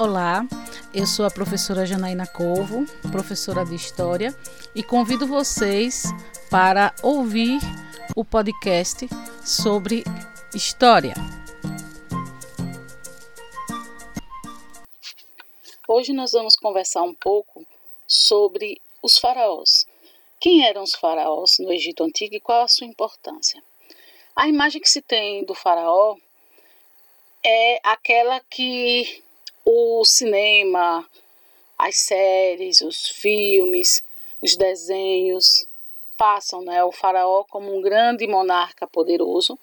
Olá, eu sou a professora Janaína Corvo, professora de História, e convido vocês para ouvir o podcast sobre História. Hoje nós vamos conversar um pouco sobre os faraós. Quem eram os faraós no Egito Antigo e qual a sua importância? A imagem que se tem do faraó é aquela que o cinema, as séries, os filmes, os desenhos passam né, o faraó como um grande monarca poderoso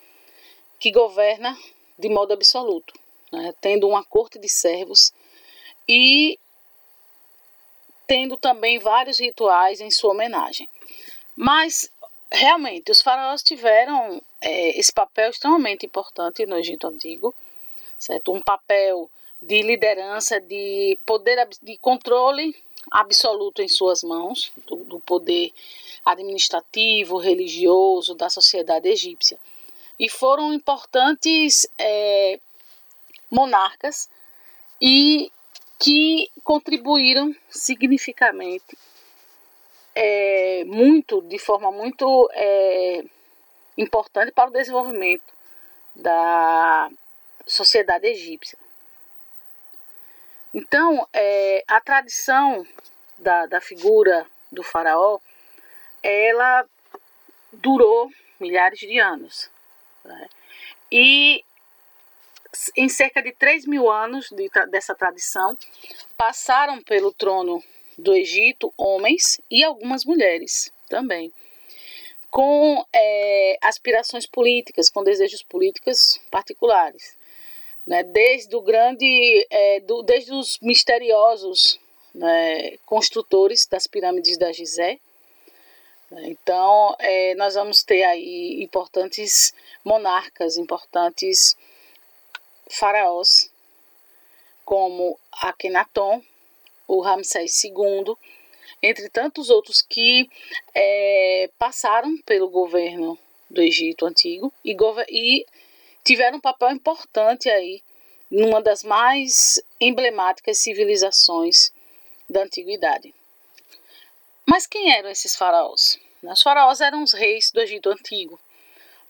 que governa de modo absoluto, né, tendo uma corte de servos e tendo também vários rituais em sua homenagem. Mas realmente os faraós tiveram é, esse papel extremamente importante no Egito Antigo, certo? Um papel de liderança, de poder, de controle absoluto em suas mãos, do, do poder administrativo, religioso da sociedade egípcia. E foram importantes é, monarcas e que contribuíram significativamente é, muito, de forma muito é, importante para o desenvolvimento da sociedade egípcia. Então, é, a tradição da, da figura do faraó, ela durou milhares de anos. Né? E em cerca de 3 mil anos de, dessa tradição, passaram pelo trono do Egito homens e algumas mulheres também, com é, aspirações políticas, com desejos políticos particulares né, desde o grande, é, do, desde os misteriosos né, construtores das pirâmides da Gizé. Então, é, nós vamos ter aí importantes monarcas, importantes faraós, como Akhenaton, o Ramsés II, entre tantos outros que é, passaram pelo governo do Egito Antigo e, e tiveram um papel importante aí numa das mais emblemáticas civilizações da antiguidade. Mas quem eram esses faraós? Os faraós eram os reis do Egito Antigo.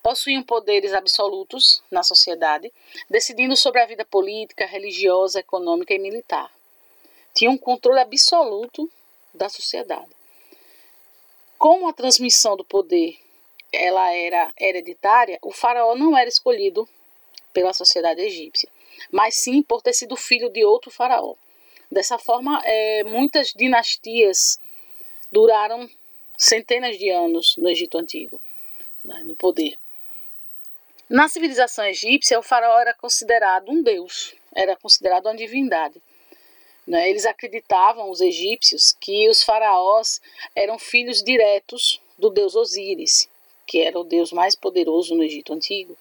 Possuíam poderes absolutos na sociedade, decidindo sobre a vida política, religiosa, econômica e militar. Tinham um controle absoluto da sociedade. Com a transmissão do poder ela era hereditária, o faraó não era escolhido pela sociedade egípcia, mas sim por ter sido filho de outro faraó. Dessa forma, é, muitas dinastias duraram centenas de anos no Egito Antigo, né, no poder. Na civilização egípcia, o faraó era considerado um deus, era considerado uma divindade. Né? Eles acreditavam, os egípcios, que os faraós eram filhos diretos do deus Osíris, que era o deus mais poderoso no Egito Antigo.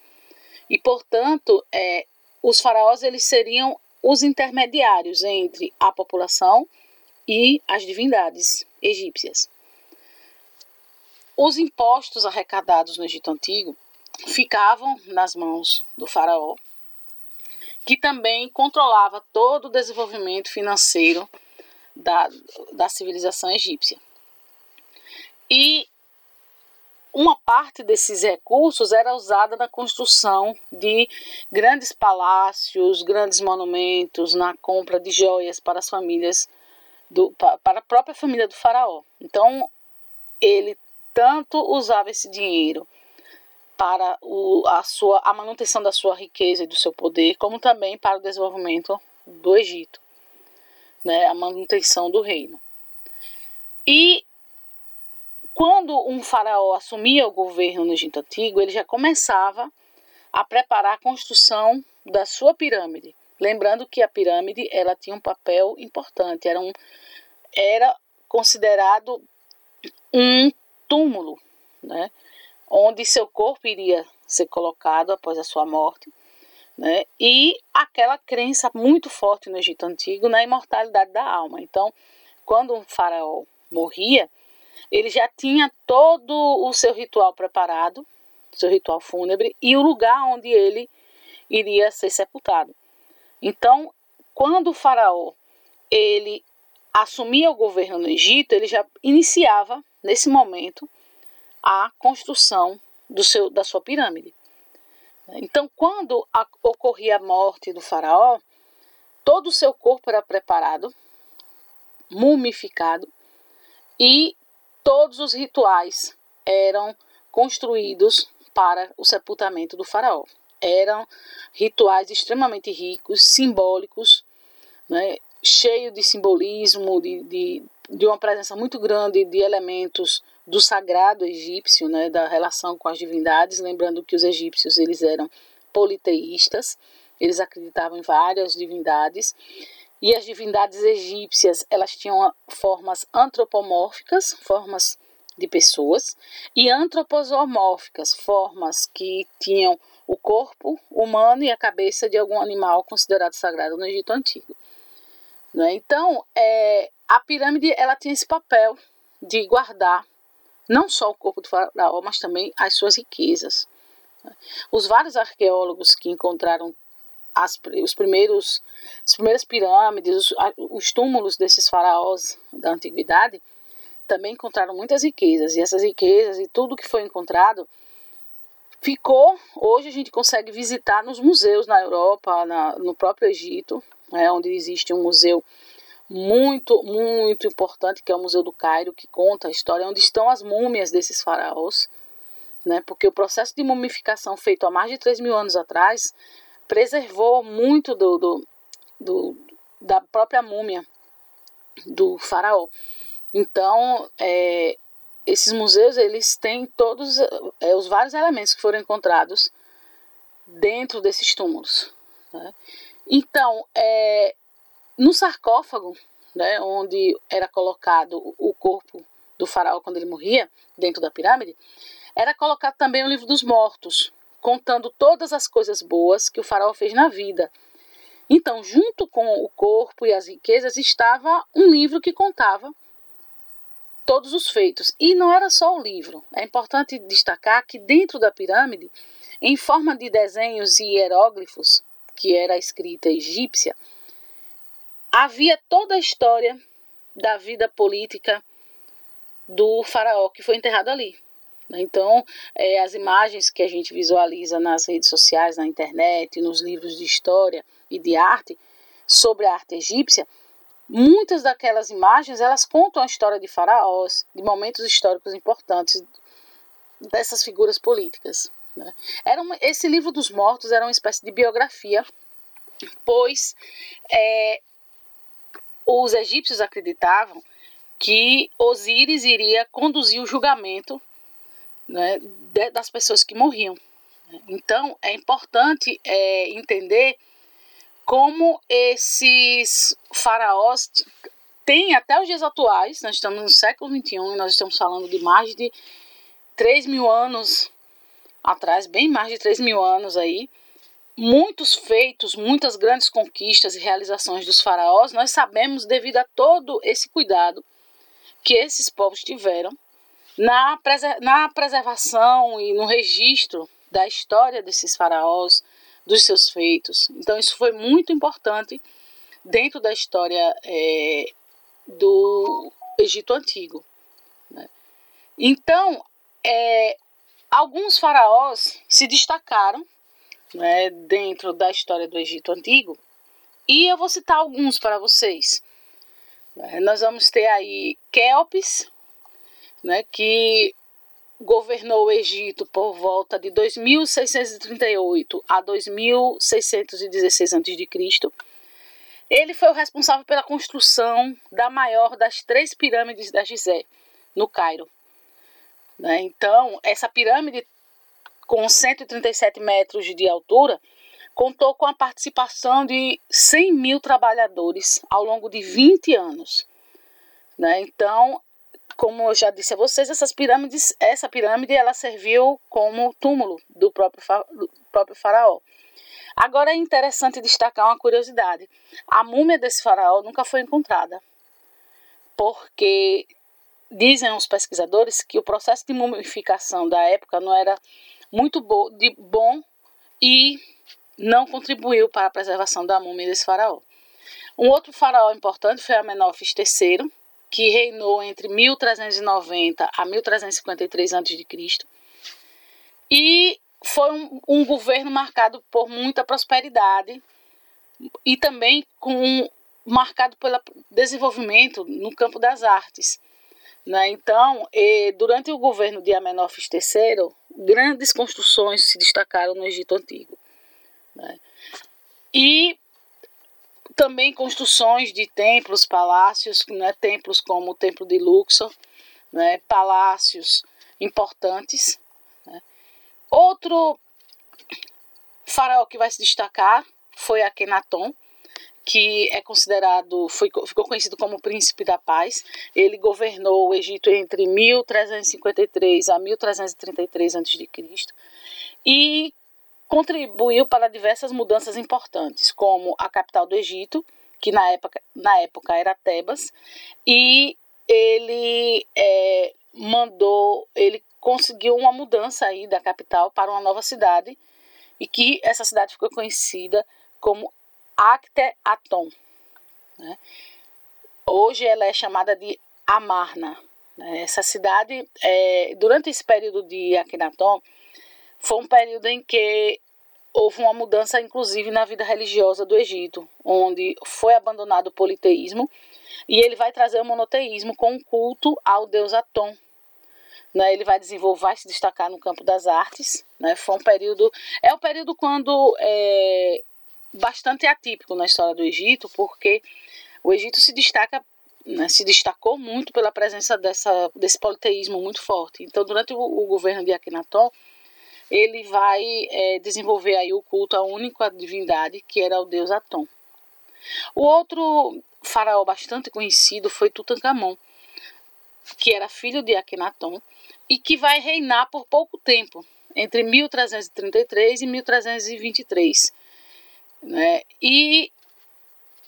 E, portanto, é, os faraós eles seriam os intermediários entre a população e as divindades egípcias. Os impostos arrecadados no Egito Antigo ficavam nas mãos do faraó, que também controlava todo o desenvolvimento financeiro da, da civilização egípcia. E uma parte desses recursos era usada na construção de grandes palácios, grandes monumentos, na compra de joias para as famílias do, para a própria família do faraó. Então ele tanto usava esse dinheiro para o, a, sua, a manutenção da sua riqueza e do seu poder, como também para o desenvolvimento do Egito, né, a manutenção do reino. E quando um faraó assumia o governo no Egito Antigo, ele já começava a preparar a construção da sua pirâmide. Lembrando que a pirâmide ela tinha um papel importante, era, um, era considerado um túmulo, né, onde seu corpo iria ser colocado após a sua morte. Né, e aquela crença muito forte no Egito Antigo na imortalidade da alma. Então, quando um faraó morria, ele já tinha todo o seu ritual preparado, seu ritual fúnebre, e o lugar onde ele iria ser sepultado. Então, quando o faraó ele assumia o governo no Egito, ele já iniciava nesse momento a construção do seu, da sua pirâmide. Então, quando a, ocorria a morte do faraó, todo o seu corpo era preparado, mumificado, e todos os rituais eram construídos para o sepultamento do faraó. Eram rituais extremamente ricos, simbólicos, né, cheio de simbolismo, de, de, de uma presença muito grande de elementos do sagrado egípcio, né, da relação com as divindades, lembrando que os egípcios eles eram politeístas, eles acreditavam em várias divindades, e as divindades egípcias, elas tinham formas antropomórficas, formas de pessoas, e antroposomórficas, formas que tinham o corpo humano e a cabeça de algum animal considerado sagrado no Egito Antigo. Né? Então, é, a pirâmide ela tinha esse papel de guardar não só o corpo do faraó, mas também as suas riquezas. Os vários arqueólogos que encontraram as, os primeiros, as primeiras pirâmides, os, os túmulos desses faraós da antiguidade, também encontraram muitas riquezas. E essas riquezas e tudo que foi encontrado ficou. Hoje a gente consegue visitar nos museus na Europa, na, no próprio Egito, né, onde existe um museu muito, muito importante, que é o Museu do Cairo, que conta a história onde estão as múmias desses faraós, né? Porque o processo de mumificação feito há mais de 3 mil anos atrás preservou muito do, do, do da própria múmia do faraó. Então, é, esses museus eles têm todos é, os vários elementos que foram encontrados dentro desses túmulos. Né? Então, é, no sarcófago, né, onde era colocado o corpo do faraó quando ele morria, dentro da pirâmide, era colocado também o livro dos mortos, contando todas as coisas boas que o faraó fez na vida. Então, junto com o corpo e as riquezas, estava um livro que contava todos os feitos. E não era só o livro. É importante destacar que dentro da pirâmide, em forma de desenhos e hieróglifos, que era a escrita egípcia, havia toda a história da vida política do faraó que foi enterrado ali. Então, é, as imagens que a gente visualiza nas redes sociais, na internet, nos livros de história e de arte sobre a arte egípcia, muitas daquelas imagens elas contam a história de faraós, de momentos históricos importantes dessas figuras políticas. Né? Era uma, esse livro dos mortos era uma espécie de biografia, pois é, os egípcios acreditavam que Osíris iria conduzir o julgamento né, das pessoas que morriam. Então, é importante é, entender como esses faraós têm até os dias atuais, nós estamos no século XXI nós estamos falando de mais de 3 mil anos atrás, bem mais de 3 mil anos aí, muitos feitos, muitas grandes conquistas e realizações dos faraós, nós sabemos devido a todo esse cuidado que esses povos tiveram na, preser na preservação e no registro da história desses faraós, dos seus feitos. Então, isso foi muito importante dentro da história é, do Egito Antigo. Né? Então, é, alguns faraós se destacaram né, dentro da história do Egito Antigo. E eu vou citar alguns para vocês. É, nós vamos ter aí Kelpis, né, que governou o Egito por volta de 2638 a 2616 a.C. Ele foi o responsável pela construção da maior das três pirâmides da Gizé, no Cairo. Né? Então, essa pirâmide com 137 metros de altura, contou com a participação de 100 mil trabalhadores ao longo de 20 anos. Né? Então, como eu já disse a vocês, essas pirâmides, essa pirâmide ela serviu como túmulo do próprio, do próprio faraó. Agora é interessante destacar uma curiosidade: a múmia desse faraó nunca foi encontrada, porque dizem os pesquisadores que o processo de mumificação da época não era muito bo de bom e não contribuiu para a preservação da múmia desse faraó. Um outro faraó importante foi Amenófis III, que reinou entre 1390 a 1353 a.C. E foi um, um governo marcado por muita prosperidade e também com marcado pelo desenvolvimento no campo das artes. Né? Então, durante o governo de Amenófis III, grandes construções se destacaram no Egito Antigo. Né? E também construções de templos, palácios, né? templos como o Templo de Luxor, né? palácios importantes. Né? Outro faraó que vai se destacar foi Akhenaton, que é considerado, foi, ficou conhecido como Príncipe da Paz. Ele governou o Egito entre 1353 a 1333 a.C. e contribuiu para diversas mudanças importantes, como a capital do Egito, que na época, na época era Tebas, e ele é, mandou, ele conseguiu uma mudança aí da capital para uma nova cidade, e que essa cidade ficou conhecida como Acte-Aton. Né? Hoje ela é chamada de Amarna. Né? Essa cidade, é, durante esse período de Akhenaton, foi um período em que houve uma mudança, inclusive, na vida religiosa do Egito, onde foi abandonado o politeísmo e ele vai trazer o monoteísmo com um culto ao deus Aton. Né? Ele vai desenvolver, vai se destacar no campo das artes. Né? Foi um período, é o um período quando é, bastante atípico na história do Egito, porque o Egito se destaca né, se destacou muito pela presença dessa, desse politeísmo muito forte. Então, durante o, o governo de Akhenaton, ele vai é, desenvolver aí o culto à única divindade, que era o deus Atom. O outro faraó bastante conhecido foi Tutankhamon, que era filho de Akhenaton e que vai reinar por pouco tempo, entre 1333 e 1323 né? E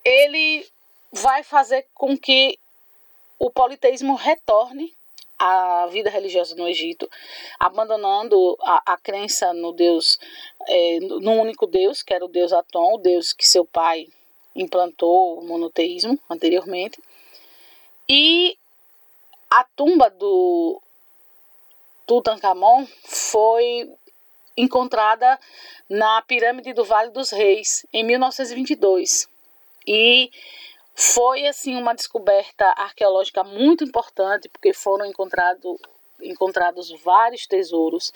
ele vai fazer com que o politeísmo retorne à vida religiosa no Egito, abandonando a, a crença no Deus, é, no único Deus, que era o Deus Atom, o Deus que seu pai implantou o monoteísmo anteriormente. E a tumba do Tutankhamon foi encontrada na pirâmide do Vale dos Reis em 1922 e foi assim uma descoberta arqueológica muito importante porque foram encontrado, encontrados vários tesouros,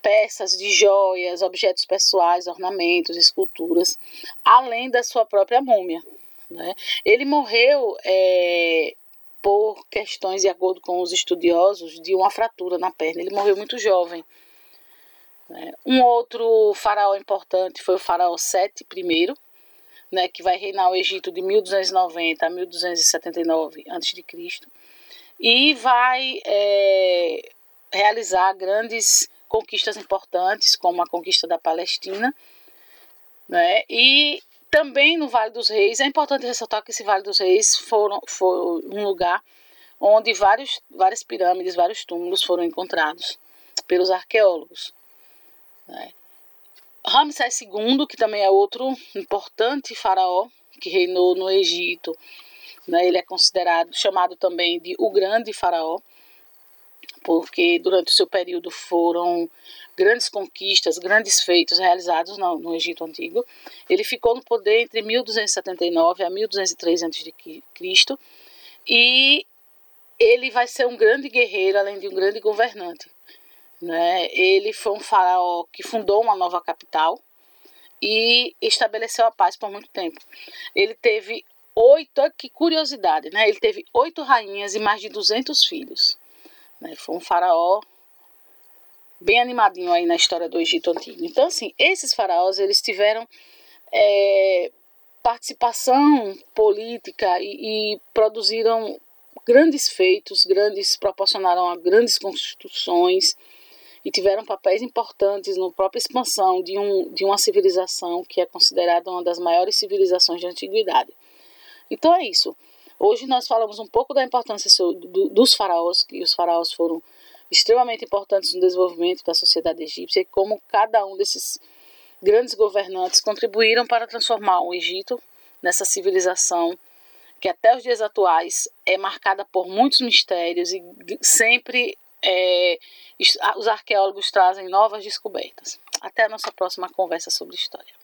peças de joias, objetos pessoais, ornamentos, esculturas, além da sua própria múmia. Né? Ele morreu é, por questões, de acordo com os estudiosos, de uma fratura na perna. Ele morreu muito jovem. Né? Um outro faraó importante foi o faraó Sete I, né, que vai reinar o Egito de 1290 a 1279 a.C. e vai é, realizar grandes conquistas importantes, como a conquista da Palestina, né, e também no Vale dos Reis, é importante ressaltar que esse Vale dos Reis foram, foi um lugar onde vários, várias pirâmides, vários túmulos foram encontrados pelos arqueólogos. Né? Ramsés II, que também é outro importante faraó que reinou no Egito, né? ele é considerado, chamado também de o grande faraó, porque durante o seu período foram grandes conquistas, grandes feitos realizados no, no Egito Antigo. Ele ficou no poder entre 1279 a 1203 a.C. e ele vai ser um grande guerreiro, além de um grande governante. Né? Ele foi um faraó que fundou uma nova capital e estabeleceu a paz por muito tempo. Ele teve oito, que curiosidade, né? Ele teve oito rainhas e mais de 200 filhos. Né? Foi um faraó bem animadinho aí na história do Egito Antigo. Então, assim, esses faraós, eles tiveram é, participação política e, e, produziram grandes feitos, grandes proporcionaram a grandes construções, e tiveram papéis importantes na própria expansão de, um, de uma civilização que é considerada uma das maiores civilizações da antiguidade. Então é isso. Hoje nós falamos um pouco da importância do, dos faraós, que os faraós foram extremamente importantes no desenvolvimento da sociedade egípcia e como cada um desses grandes governantes contribuíram para transformar o Egito nessa civilização que até os dias atuais é marcada por muitos mistérios e sempre é, os arqueólogos trazem novas descobertas. Até a nossa próxima conversa sobre história.